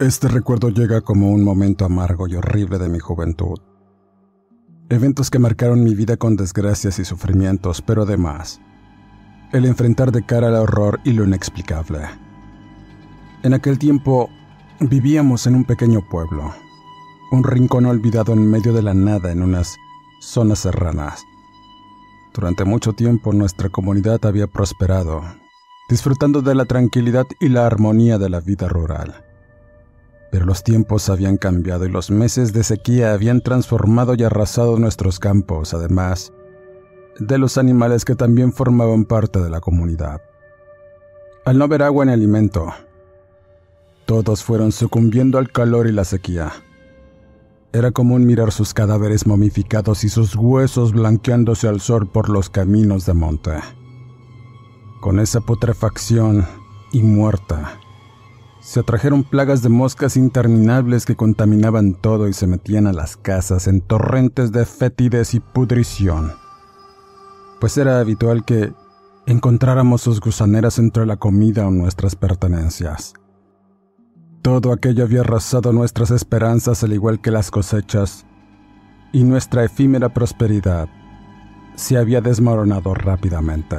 Este recuerdo llega como un momento amargo y horrible de mi juventud. Eventos que marcaron mi vida con desgracias y sufrimientos, pero además, el enfrentar de cara al horror y lo inexplicable. En aquel tiempo vivíamos en un pequeño pueblo, un rincón olvidado en medio de la nada en unas zonas serranas. Durante mucho tiempo nuestra comunidad había prosperado, disfrutando de la tranquilidad y la armonía de la vida rural. Pero los tiempos habían cambiado y los meses de sequía habían transformado y arrasado nuestros campos, además de los animales que también formaban parte de la comunidad. Al no haber agua en alimento, todos fueron sucumbiendo al calor y la sequía. Era común mirar sus cadáveres momificados y sus huesos blanqueándose al sol por los caminos de monte. Con esa putrefacción y muerta, se atrajeron plagas de moscas interminables que contaminaban todo y se metían a las casas en torrentes de fétides y pudrición. Pues era habitual que encontráramos sus gusaneras entre la comida o nuestras pertenencias. Todo aquello había arrasado nuestras esperanzas al igual que las cosechas, y nuestra efímera prosperidad se había desmoronado rápidamente.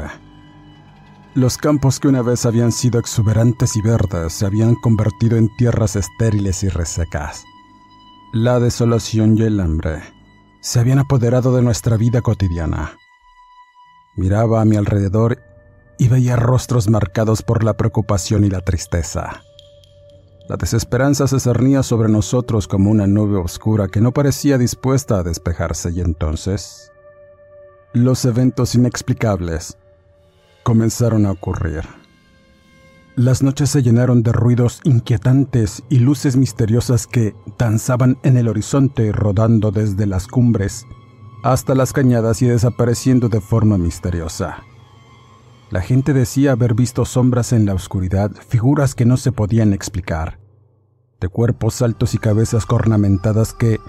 Los campos que una vez habían sido exuberantes y verdes se habían convertido en tierras estériles y resecas. La desolación y el hambre se habían apoderado de nuestra vida cotidiana. Miraba a mi alrededor y veía rostros marcados por la preocupación y la tristeza. La desesperanza se cernía sobre nosotros como una nube oscura que no parecía dispuesta a despejarse y entonces los eventos inexplicables comenzaron a ocurrir. Las noches se llenaron de ruidos inquietantes y luces misteriosas que danzaban en el horizonte rodando desde las cumbres hasta las cañadas y desapareciendo de forma misteriosa. La gente decía haber visto sombras en la oscuridad, figuras que no se podían explicar, de cuerpos altos y cabezas cornamentadas que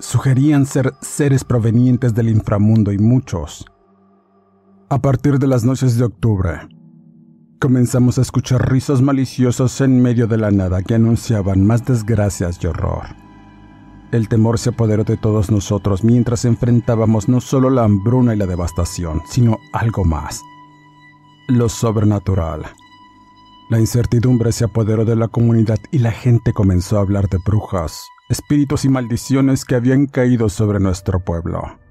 sugerían ser seres provenientes del inframundo y muchos, a partir de las noches de octubre, comenzamos a escuchar risas maliciosos en medio de la nada que anunciaban más desgracias y horror. El temor se apoderó de todos nosotros mientras enfrentábamos no solo la hambruna y la devastación, sino algo más, lo sobrenatural. La incertidumbre se apoderó de la comunidad y la gente comenzó a hablar de brujas, espíritus y maldiciones que habían caído sobre nuestro pueblo.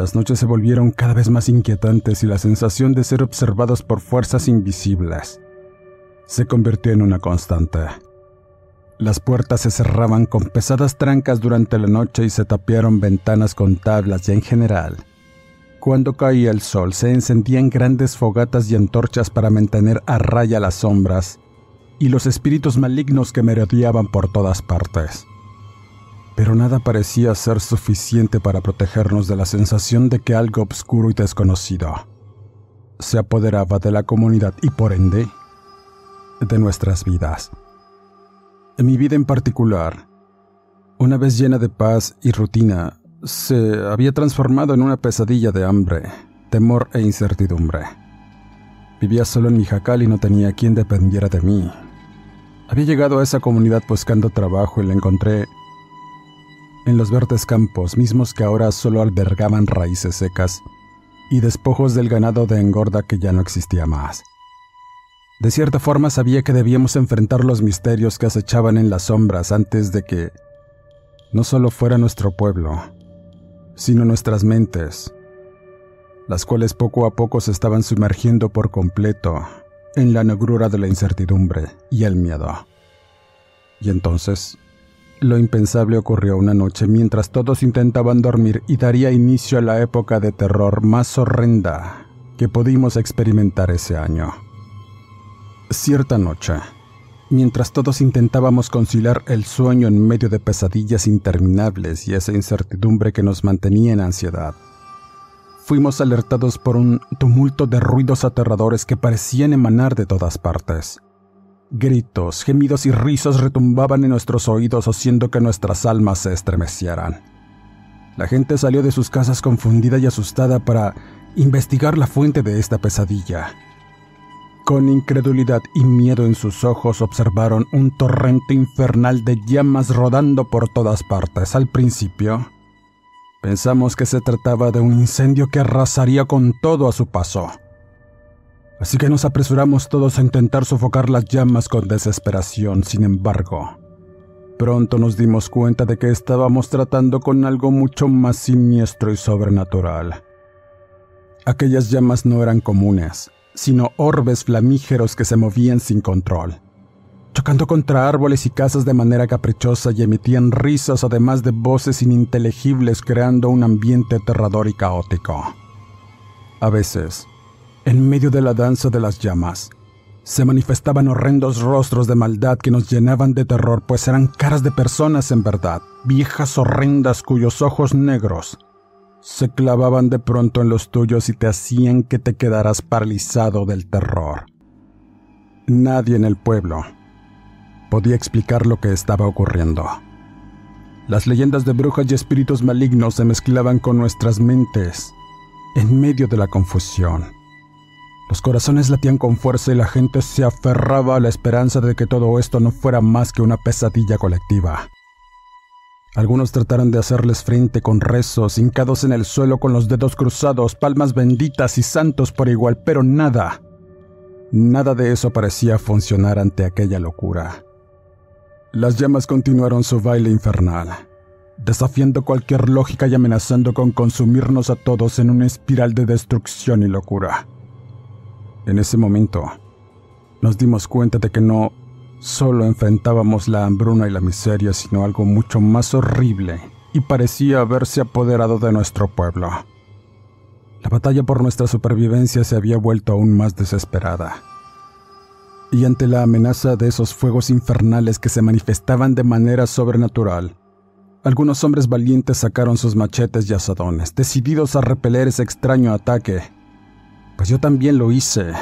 Las noches se volvieron cada vez más inquietantes y la sensación de ser observados por fuerzas invisibles se convirtió en una constante. Las puertas se cerraban con pesadas trancas durante la noche y se tapiaron ventanas con tablas y en general. Cuando caía el sol se encendían grandes fogatas y antorchas para mantener a raya las sombras y los espíritus malignos que merodeaban por todas partes pero nada parecía ser suficiente para protegernos de la sensación de que algo oscuro y desconocido se apoderaba de la comunidad y por ende de nuestras vidas. Mi vida en particular, una vez llena de paz y rutina, se había transformado en una pesadilla de hambre, temor e incertidumbre. Vivía solo en mi jacal y no tenía quien dependiera de mí. Había llegado a esa comunidad buscando trabajo y la encontré en los verdes campos mismos que ahora solo albergaban raíces secas y despojos del ganado de engorda que ya no existía más. De cierta forma sabía que debíamos enfrentar los misterios que acechaban en las sombras antes de que no solo fuera nuestro pueblo, sino nuestras mentes, las cuales poco a poco se estaban sumergiendo por completo en la negrura de la incertidumbre y el miedo. Y entonces, lo impensable ocurrió una noche mientras todos intentaban dormir y daría inicio a la época de terror más horrenda que pudimos experimentar ese año. Cierta noche, mientras todos intentábamos conciliar el sueño en medio de pesadillas interminables y esa incertidumbre que nos mantenía en ansiedad, fuimos alertados por un tumulto de ruidos aterradores que parecían emanar de todas partes. Gritos, gemidos y risas retumbaban en nuestros oídos haciendo que nuestras almas se estremecieran. La gente salió de sus casas confundida y asustada para investigar la fuente de esta pesadilla. Con incredulidad y miedo en sus ojos observaron un torrente infernal de llamas rodando por todas partes. Al principio, pensamos que se trataba de un incendio que arrasaría con todo a su paso. Así que nos apresuramos todos a intentar sofocar las llamas con desesperación. Sin embargo, pronto nos dimos cuenta de que estábamos tratando con algo mucho más siniestro y sobrenatural. Aquellas llamas no eran comunes sino orbes flamígeros que se movían sin control, chocando contra árboles y casas de manera caprichosa y emitían risas además de voces ininteligibles creando un ambiente aterrador y caótico. A veces, en medio de la danza de las llamas, se manifestaban horrendos rostros de maldad que nos llenaban de terror, pues eran caras de personas en verdad, viejas horrendas cuyos ojos negros se clavaban de pronto en los tuyos y te hacían que te quedaras paralizado del terror. Nadie en el pueblo podía explicar lo que estaba ocurriendo. Las leyendas de brujas y espíritus malignos se mezclaban con nuestras mentes en medio de la confusión. Los corazones latían con fuerza y la gente se aferraba a la esperanza de que todo esto no fuera más que una pesadilla colectiva. Algunos trataron de hacerles frente con rezos, hincados en el suelo con los dedos cruzados, palmas benditas y santos por igual, pero nada, nada de eso parecía funcionar ante aquella locura. Las llamas continuaron su baile infernal, desafiando cualquier lógica y amenazando con consumirnos a todos en una espiral de destrucción y locura. En ese momento, nos dimos cuenta de que no Solo enfrentábamos la hambruna y la miseria, sino algo mucho más horrible, y parecía haberse apoderado de nuestro pueblo. La batalla por nuestra supervivencia se había vuelto aún más desesperada. Y ante la amenaza de esos fuegos infernales que se manifestaban de manera sobrenatural, algunos hombres valientes sacaron sus machetes y asadones, decididos a repeler ese extraño ataque. Pues yo también lo hice,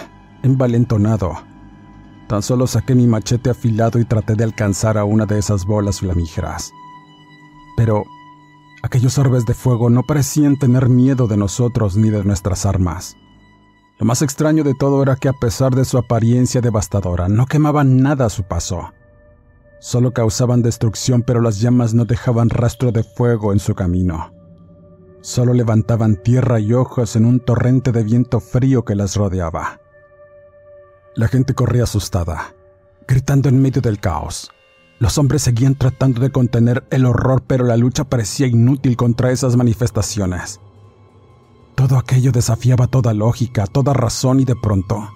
envalentonado Tan solo saqué mi machete afilado y traté de alcanzar a una de esas bolas flamígeras. Pero aquellos orbes de fuego no parecían tener miedo de nosotros ni de nuestras armas. Lo más extraño de todo era que a pesar de su apariencia devastadora, no quemaban nada a su paso. Solo causaban destrucción, pero las llamas no dejaban rastro de fuego en su camino. Solo levantaban tierra y hojas en un torrente de viento frío que las rodeaba. La gente corría asustada, gritando en medio del caos. Los hombres seguían tratando de contener el horror, pero la lucha parecía inútil contra esas manifestaciones. Todo aquello desafiaba toda lógica, toda razón y de pronto,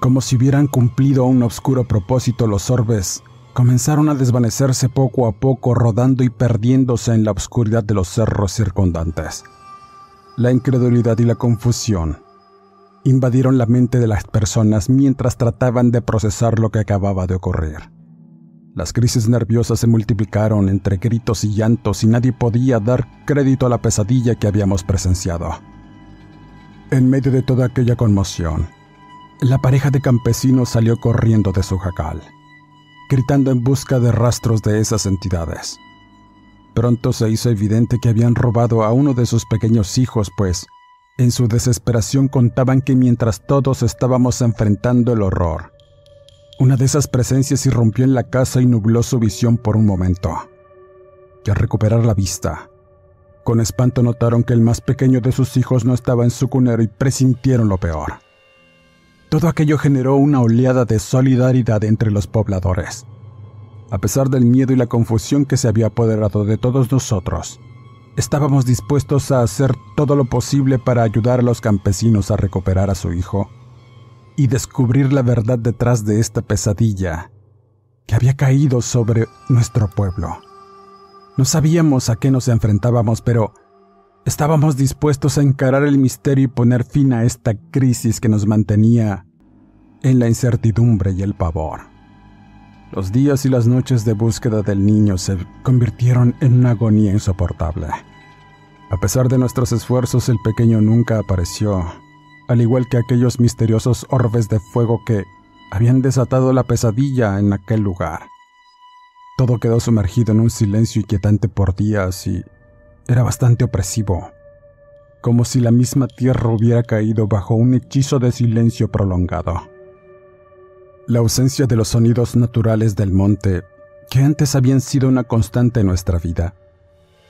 como si hubieran cumplido un oscuro propósito, los orbes comenzaron a desvanecerse poco a poco, rodando y perdiéndose en la oscuridad de los cerros circundantes. La incredulidad y la confusión invadieron la mente de las personas mientras trataban de procesar lo que acababa de ocurrir. Las crisis nerviosas se multiplicaron entre gritos y llantos y nadie podía dar crédito a la pesadilla que habíamos presenciado. En medio de toda aquella conmoción, la pareja de campesinos salió corriendo de su jacal, gritando en busca de rastros de esas entidades. Pronto se hizo evidente que habían robado a uno de sus pequeños hijos, pues en su desesperación contaban que mientras todos estábamos enfrentando el horror, una de esas presencias irrumpió en la casa y nubló su visión por un momento. Y al recuperar la vista, con espanto notaron que el más pequeño de sus hijos no estaba en su cunero y presintieron lo peor. Todo aquello generó una oleada de solidaridad entre los pobladores. A pesar del miedo y la confusión que se había apoderado de todos nosotros, estábamos dispuestos a hacer todo lo posible para ayudar a los campesinos a recuperar a su hijo y descubrir la verdad detrás de esta pesadilla que había caído sobre nuestro pueblo. No sabíamos a qué nos enfrentábamos, pero estábamos dispuestos a encarar el misterio y poner fin a esta crisis que nos mantenía en la incertidumbre y el pavor. Los días y las noches de búsqueda del niño se convirtieron en una agonía insoportable. A pesar de nuestros esfuerzos, el pequeño nunca apareció, al igual que aquellos misteriosos orbes de fuego que habían desatado la pesadilla en aquel lugar. Todo quedó sumergido en un silencio inquietante por días y era bastante opresivo, como si la misma tierra hubiera caído bajo un hechizo de silencio prolongado. La ausencia de los sonidos naturales del monte, que antes habían sido una constante en nuestra vida,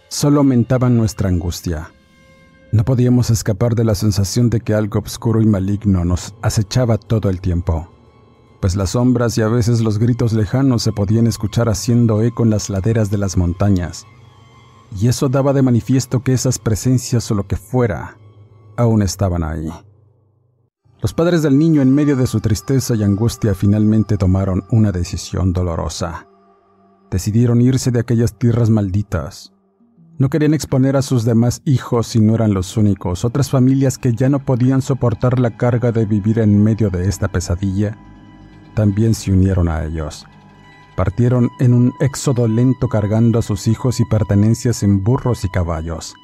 solo aumentaban nuestra angustia. No podíamos escapar de la sensación de que algo oscuro y maligno nos acechaba todo el tiempo pues las sombras y a veces los gritos lejanos se podían escuchar haciendo eco en las laderas de las montañas. Y eso daba de manifiesto que esas presencias o lo que fuera aún estaban ahí. Los padres del niño en medio de su tristeza y angustia finalmente tomaron una decisión dolorosa. Decidieron irse de aquellas tierras malditas. No querían exponer a sus demás hijos si no eran los únicos, otras familias que ya no podían soportar la carga de vivir en medio de esta pesadilla también se unieron a ellos. Partieron en un éxodo lento cargando a sus hijos y pertenencias en burros y caballos,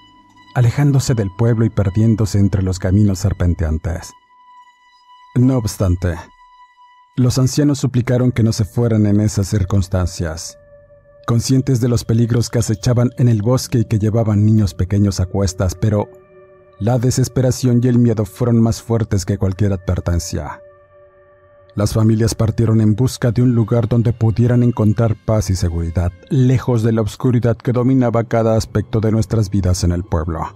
alejándose del pueblo y perdiéndose entre los caminos serpenteantes. No obstante, los ancianos suplicaron que no se fueran en esas circunstancias, conscientes de los peligros que acechaban en el bosque y que llevaban niños pequeños a cuestas, pero la desesperación y el miedo fueron más fuertes que cualquier advertencia. Las familias partieron en busca de un lugar donde pudieran encontrar paz y seguridad, lejos de la oscuridad que dominaba cada aspecto de nuestras vidas en el pueblo.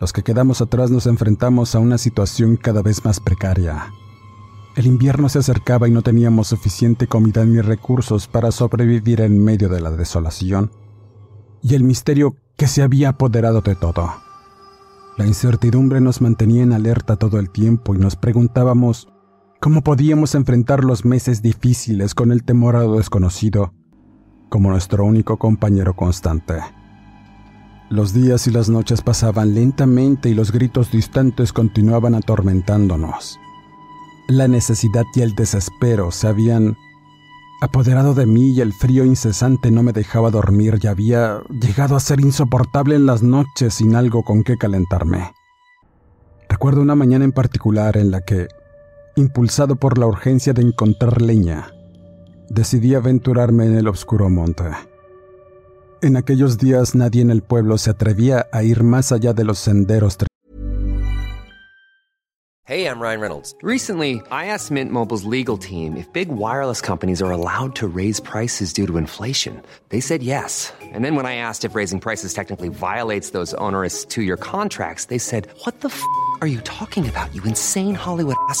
Los que quedamos atrás nos enfrentamos a una situación cada vez más precaria. El invierno se acercaba y no teníamos suficiente comida ni recursos para sobrevivir en medio de la desolación y el misterio que se había apoderado de todo. La incertidumbre nos mantenía en alerta todo el tiempo y nos preguntábamos ¿Cómo podíamos enfrentar los meses difíciles con el temor a lo desconocido como nuestro único compañero constante? Los días y las noches pasaban lentamente y los gritos distantes continuaban atormentándonos. La necesidad y el desespero se habían apoderado de mí y el frío incesante no me dejaba dormir y había llegado a ser insoportable en las noches sin algo con qué calentarme. Recuerdo una mañana en particular en la que impulsado por la urgencia de encontrar leña, decidí aventurarme en el oscuro monte. En aquellos días nadie en el pueblo se atrevía a ir más allá de los senderos. Hey, I'm Ryan Reynolds. Recently, I asked Mint Mobile's legal team if big wireless companies are allowed to raise prices due to inflation. They said yes. And then when I asked if raising prices technically violates those onerous two-year contracts, they said, "What the f*** are you talking about? You insane Hollywood ass."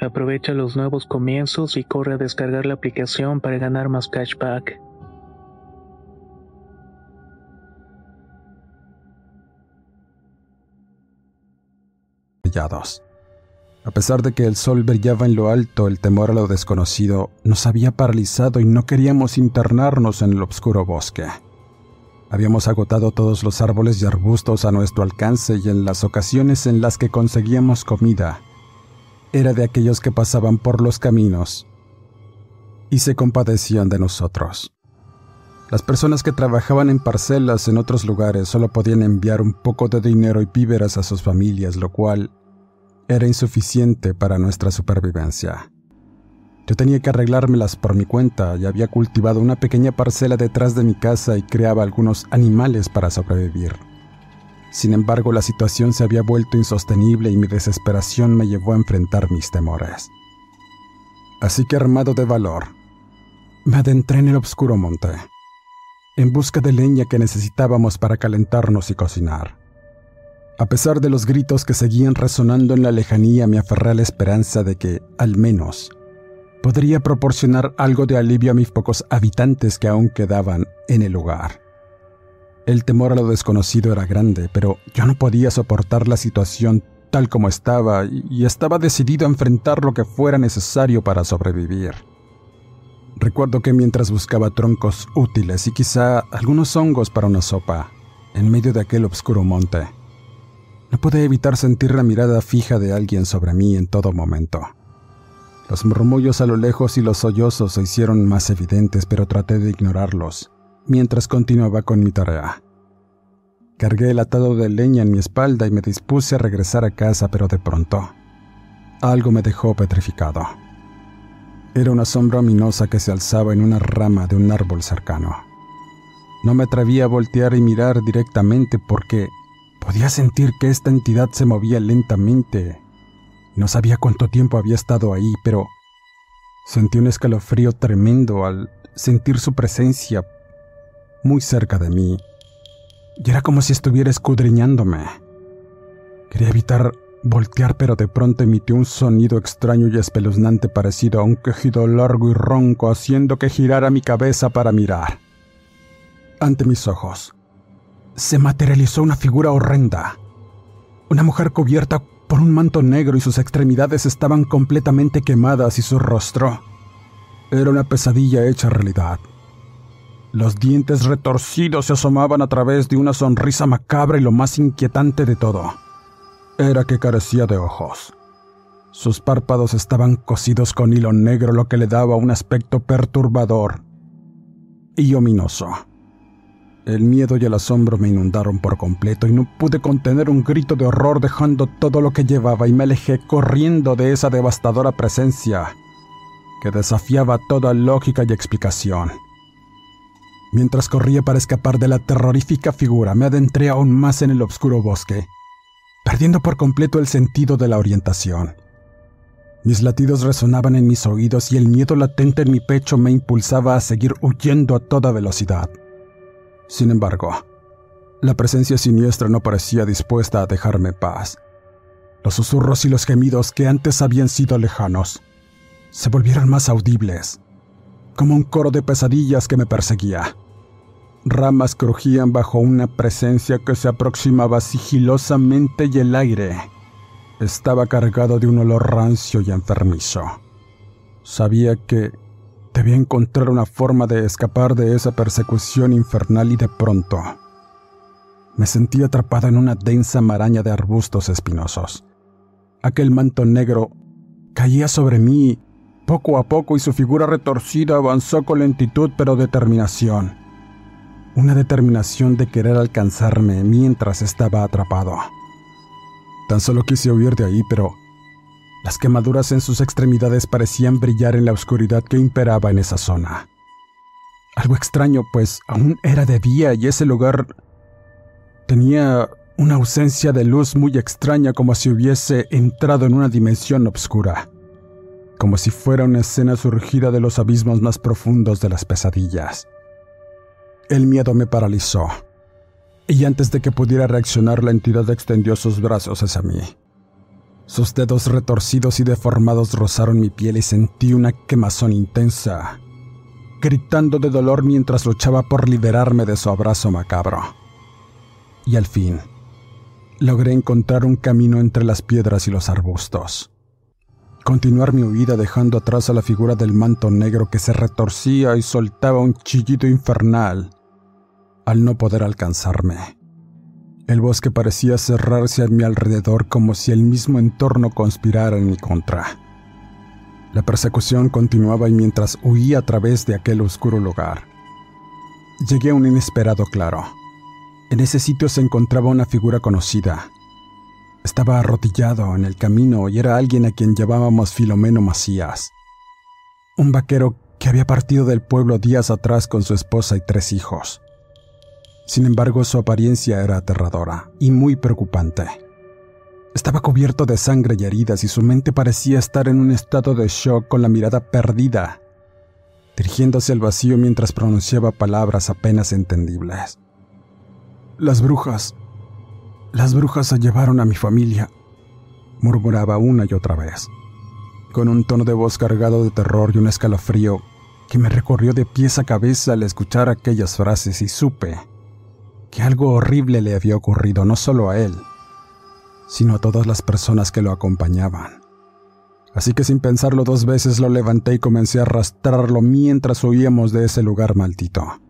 Aprovecha los nuevos comienzos y corre a descargar la aplicación para ganar más cashback. A pesar de que el sol brillaba en lo alto, el temor a lo desconocido nos había paralizado y no queríamos internarnos en el oscuro bosque. Habíamos agotado todos los árboles y arbustos a nuestro alcance y en las ocasiones en las que conseguíamos comida, era de aquellos que pasaban por los caminos y se compadecían de nosotros. Las personas que trabajaban en parcelas en otros lugares solo podían enviar un poco de dinero y víveras a sus familias, lo cual era insuficiente para nuestra supervivencia. Yo tenía que arreglármelas por mi cuenta y había cultivado una pequeña parcela detrás de mi casa y creaba algunos animales para sobrevivir. Sin embargo, la situación se había vuelto insostenible y mi desesperación me llevó a enfrentar mis temores. Así que armado de valor, me adentré en el oscuro monte, en busca de leña que necesitábamos para calentarnos y cocinar. A pesar de los gritos que seguían resonando en la lejanía, me aferré a la esperanza de que, al menos, podría proporcionar algo de alivio a mis pocos habitantes que aún quedaban en el lugar. El temor a lo desconocido era grande, pero yo no podía soportar la situación tal como estaba y estaba decidido a enfrentar lo que fuera necesario para sobrevivir. Recuerdo que mientras buscaba troncos útiles y quizá algunos hongos para una sopa, en medio de aquel oscuro monte, no pude evitar sentir la mirada fija de alguien sobre mí en todo momento. Los murmullos a lo lejos y los sollozos se hicieron más evidentes, pero traté de ignorarlos mientras continuaba con mi tarea. Cargué el atado de leña en mi espalda y me dispuse a regresar a casa, pero de pronto algo me dejó petrificado. Era una sombra ominosa que se alzaba en una rama de un árbol cercano. No me atreví a voltear y mirar directamente porque Podía sentir que esta entidad se movía lentamente. No sabía cuánto tiempo había estado ahí, pero sentí un escalofrío tremendo al sentir su presencia muy cerca de mí. Y era como si estuviera escudriñándome. Quería evitar voltear, pero de pronto emitió un sonido extraño y espeluznante parecido a un quejido largo y ronco, haciendo que girara mi cabeza para mirar. Ante mis ojos, se materializó una figura horrenda. Una mujer cubierta por un manto negro y sus extremidades estaban completamente quemadas y su rostro era una pesadilla hecha realidad. Los dientes retorcidos se asomaban a través de una sonrisa macabra y lo más inquietante de todo era que carecía de ojos. Sus párpados estaban cosidos con hilo negro, lo que le daba un aspecto perturbador y ominoso. El miedo y el asombro me inundaron por completo y no pude contener un grito de horror dejando todo lo que llevaba y me alejé corriendo de esa devastadora presencia que desafiaba toda lógica y explicación. Mientras corría para escapar de la terrorífica figura, me adentré aún más en el oscuro bosque, perdiendo por completo el sentido de la orientación. Mis latidos resonaban en mis oídos y el miedo latente en mi pecho me impulsaba a seguir huyendo a toda velocidad. Sin embargo, La presencia siniestra no parecía dispuesta a dejarme paz. Los susurros y los gemidos que antes habían sido lejanos se volvieron más audibles, como un coro de pesadillas que me perseguía. Ramas crujían bajo una presencia que se aproximaba sigilosamente y el aire estaba cargado de un olor rancio y enfermizo. Sabía que debía encontrar una forma de escapar de esa persecución infernal y de pronto me sentí atrapada en una densa maraña de arbustos espinosos. Aquel manto negro caía sobre mí poco a poco y su figura retorcida avanzó con lentitud pero determinación. Una determinación de querer alcanzarme mientras estaba atrapado. Tan solo quise huir de ahí, pero las quemaduras en sus extremidades parecían brillar en la oscuridad que imperaba en esa zona. Algo extraño, pues aún era de día y ese lugar tenía una ausencia de luz muy extraña como si hubiese entrado en una dimensión oscura, como si fuera una escena surgida de los abismos más profundos de las pesadillas. El miedo me paralizó, y antes de que pudiera reaccionar la entidad extendió sus brazos hacia mí. Sus dedos retorcidos y deformados rozaron mi piel y sentí una quemazón intensa, gritando de dolor mientras luchaba por liberarme de su abrazo macabro. Y al fin, logré encontrar un camino entre las piedras y los arbustos. Continuar mi huida dejando atrás a la figura del manto negro que se retorcía y soltaba un chillido infernal al no poder alcanzarme. El bosque parecía cerrarse a mi alrededor como si el mismo entorno conspirara en mi contra. La persecución continuaba y mientras huía a través de aquel oscuro lugar, llegué a un inesperado claro. En ese sitio se encontraba una figura conocida. Estaba arrodillado en el camino y era alguien a quien llamábamos Filomeno Macías. Un vaquero que había partido del pueblo días atrás con su esposa y tres hijos. Sin embargo, su apariencia era aterradora y muy preocupante. Estaba cubierto de sangre y heridas y su mente parecía estar en un estado de shock con la mirada perdida, dirigiéndose al vacío mientras pronunciaba palabras apenas entendibles. Las brujas. Las brujas se llevaron a mi familia, murmuraba una y otra vez, con un tono de voz cargado de terror y un escalofrío que me recorrió de pies a cabeza al escuchar aquellas frases y supe que algo horrible le había ocurrido no solo a él, sino a todas las personas que lo acompañaban. Así que sin pensarlo dos veces lo levanté y comencé a arrastrarlo mientras huíamos de ese lugar maldito.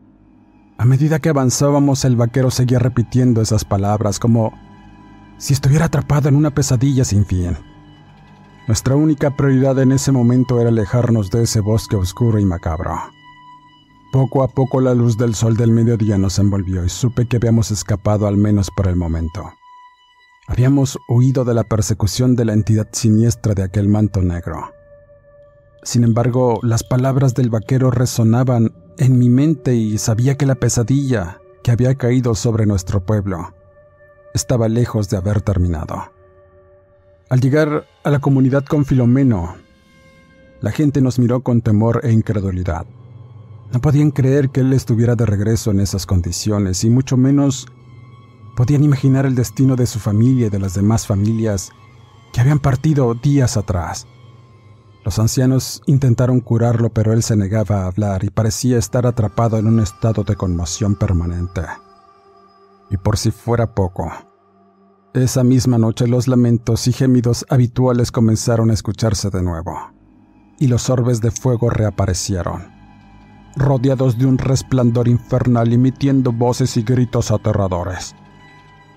A medida que avanzábamos el vaquero seguía repitiendo esas palabras como si estuviera atrapado en una pesadilla sin fin. Nuestra única prioridad en ese momento era alejarnos de ese bosque oscuro y macabro. Poco a poco la luz del sol del mediodía nos envolvió y supe que habíamos escapado al menos por el momento. Habíamos huido de la persecución de la entidad siniestra de aquel manto negro. Sin embargo, las palabras del vaquero resonaban en mi mente y sabía que la pesadilla que había caído sobre nuestro pueblo estaba lejos de haber terminado. Al llegar a la comunidad con Filomeno, la gente nos miró con temor e incredulidad. No podían creer que él estuviera de regreso en esas condiciones y mucho menos podían imaginar el destino de su familia y de las demás familias que habían partido días atrás. Los ancianos intentaron curarlo, pero él se negaba a hablar y parecía estar atrapado en un estado de conmoción permanente. Y por si fuera poco, esa misma noche los lamentos y gemidos habituales comenzaron a escucharse de nuevo, y los orbes de fuego reaparecieron rodeados de un resplandor infernal emitiendo voces y gritos aterradores.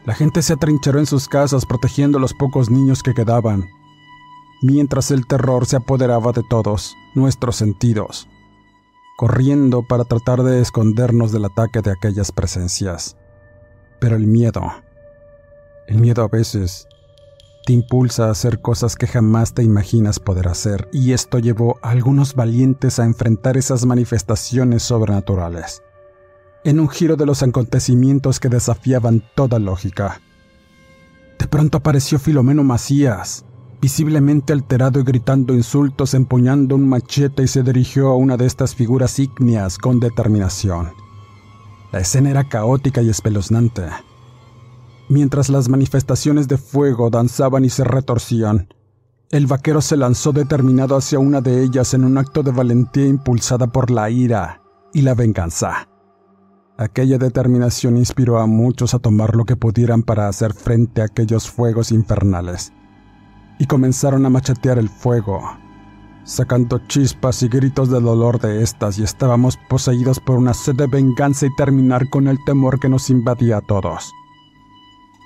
La gente se atrincheró en sus casas protegiendo a los pocos niños que quedaban, mientras el terror se apoderaba de todos nuestros sentidos, corriendo para tratar de escondernos del ataque de aquellas presencias. Pero el miedo, el miedo a veces te impulsa a hacer cosas que jamás te imaginas poder hacer, y esto llevó a algunos valientes a enfrentar esas manifestaciones sobrenaturales, en un giro de los acontecimientos que desafiaban toda lógica. De pronto apareció Filomeno Macías, visiblemente alterado y gritando insultos, empuñando un machete y se dirigió a una de estas figuras ígneas con determinación. La escena era caótica y espeluznante Mientras las manifestaciones de fuego danzaban y se retorcían, el vaquero se lanzó determinado hacia una de ellas en un acto de valentía impulsada por la ira y la venganza. Aquella determinación inspiró a muchos a tomar lo que pudieran para hacer frente a aquellos fuegos infernales, y comenzaron a machetear el fuego, sacando chispas y gritos de dolor de estas, y estábamos poseídos por una sed de venganza y terminar con el temor que nos invadía a todos.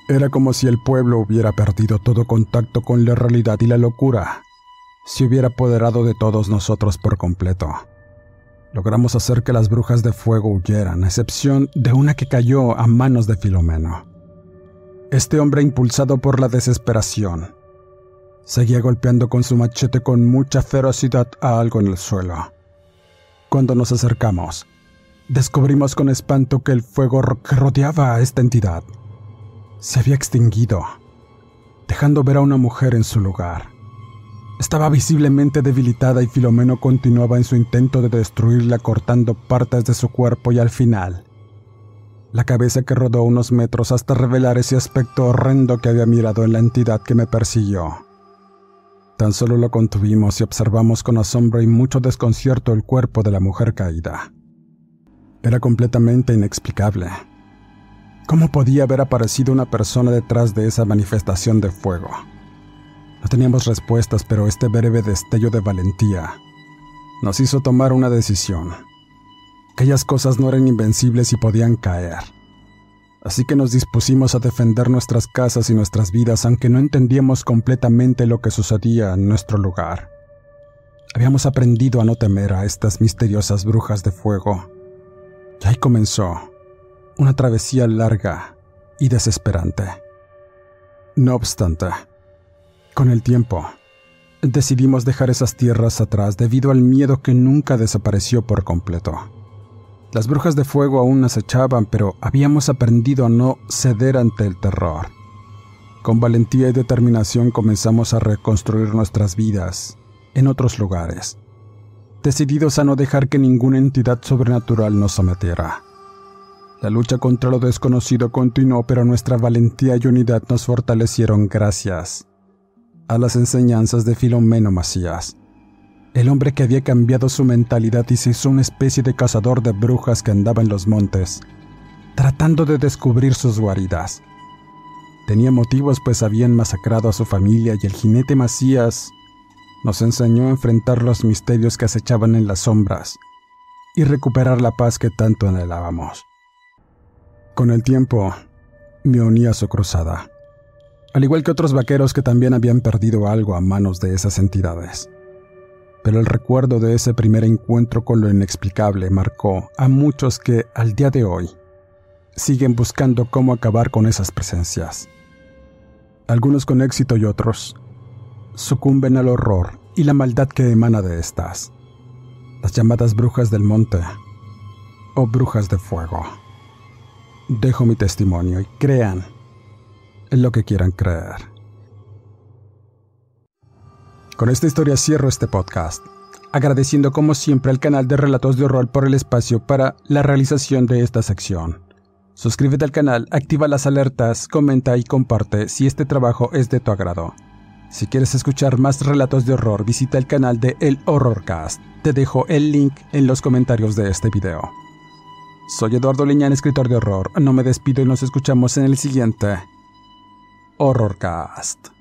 Era como si el pueblo hubiera perdido todo contacto con la realidad y la locura se hubiera apoderado de todos nosotros por completo. Logramos hacer que las brujas de fuego huyeran, a excepción de una que cayó a manos de Filomeno. Este hombre, impulsado por la desesperación, seguía golpeando con su machete con mucha ferocidad a algo en el suelo. Cuando nos acercamos, descubrimos con espanto que el fuego que rodeaba a esta entidad se había extinguido, dejando ver a una mujer en su lugar. Estaba visiblemente debilitada y Filomeno continuaba en su intento de destruirla cortando partes de su cuerpo y al final, la cabeza que rodó unos metros hasta revelar ese aspecto horrendo que había mirado en la entidad que me persiguió. Tan solo lo contuvimos y observamos con asombro y mucho desconcierto el cuerpo de la mujer caída. Era completamente inexplicable. ¿Cómo podía haber aparecido una persona detrás de esa manifestación de fuego? No teníamos respuestas, pero este breve destello de valentía nos hizo tomar una decisión. Aquellas cosas no eran invencibles y podían caer. Así que nos dispusimos a defender nuestras casas y nuestras vidas aunque no entendíamos completamente lo que sucedía en nuestro lugar. Habíamos aprendido a no temer a estas misteriosas brujas de fuego. Y ahí comenzó una travesía larga y desesperante. No obstante, con el tiempo, decidimos dejar esas tierras atrás debido al miedo que nunca desapareció por completo. Las brujas de fuego aún acechaban, pero habíamos aprendido a no ceder ante el terror. Con valentía y determinación comenzamos a reconstruir nuestras vidas en otros lugares, decididos a no dejar que ninguna entidad sobrenatural nos sometiera. La lucha contra lo desconocido continuó, pero nuestra valentía y unidad nos fortalecieron gracias a las enseñanzas de Filomeno Macías, el hombre que había cambiado su mentalidad y se hizo una especie de cazador de brujas que andaba en los montes, tratando de descubrir sus guaridas. Tenía motivos pues habían masacrado a su familia y el jinete Macías nos enseñó a enfrentar los misterios que acechaban en las sombras y recuperar la paz que tanto anhelábamos. Con el tiempo, me uní a su cruzada al igual que otros vaqueros que también habían perdido algo a manos de esas entidades. Pero el recuerdo de ese primer encuentro con lo inexplicable marcó a muchos que, al día de hoy, siguen buscando cómo acabar con esas presencias. Algunos con éxito y otros sucumben al horror y la maldad que emana de estas, las llamadas brujas del monte o brujas de fuego. Dejo mi testimonio y crean en lo que quieran creer. Con esta historia cierro este podcast, agradeciendo como siempre al canal de Relatos de Horror por el espacio para la realización de esta sección. Suscríbete al canal, activa las alertas, comenta y comparte si este trabajo es de tu agrado. Si quieres escuchar más relatos de horror, visita el canal de El Horrorcast. Te dejo el link en los comentarios de este video. Soy Eduardo Leñán, escritor de horror. No me despido y nos escuchamos en el siguiente. Horrorcast.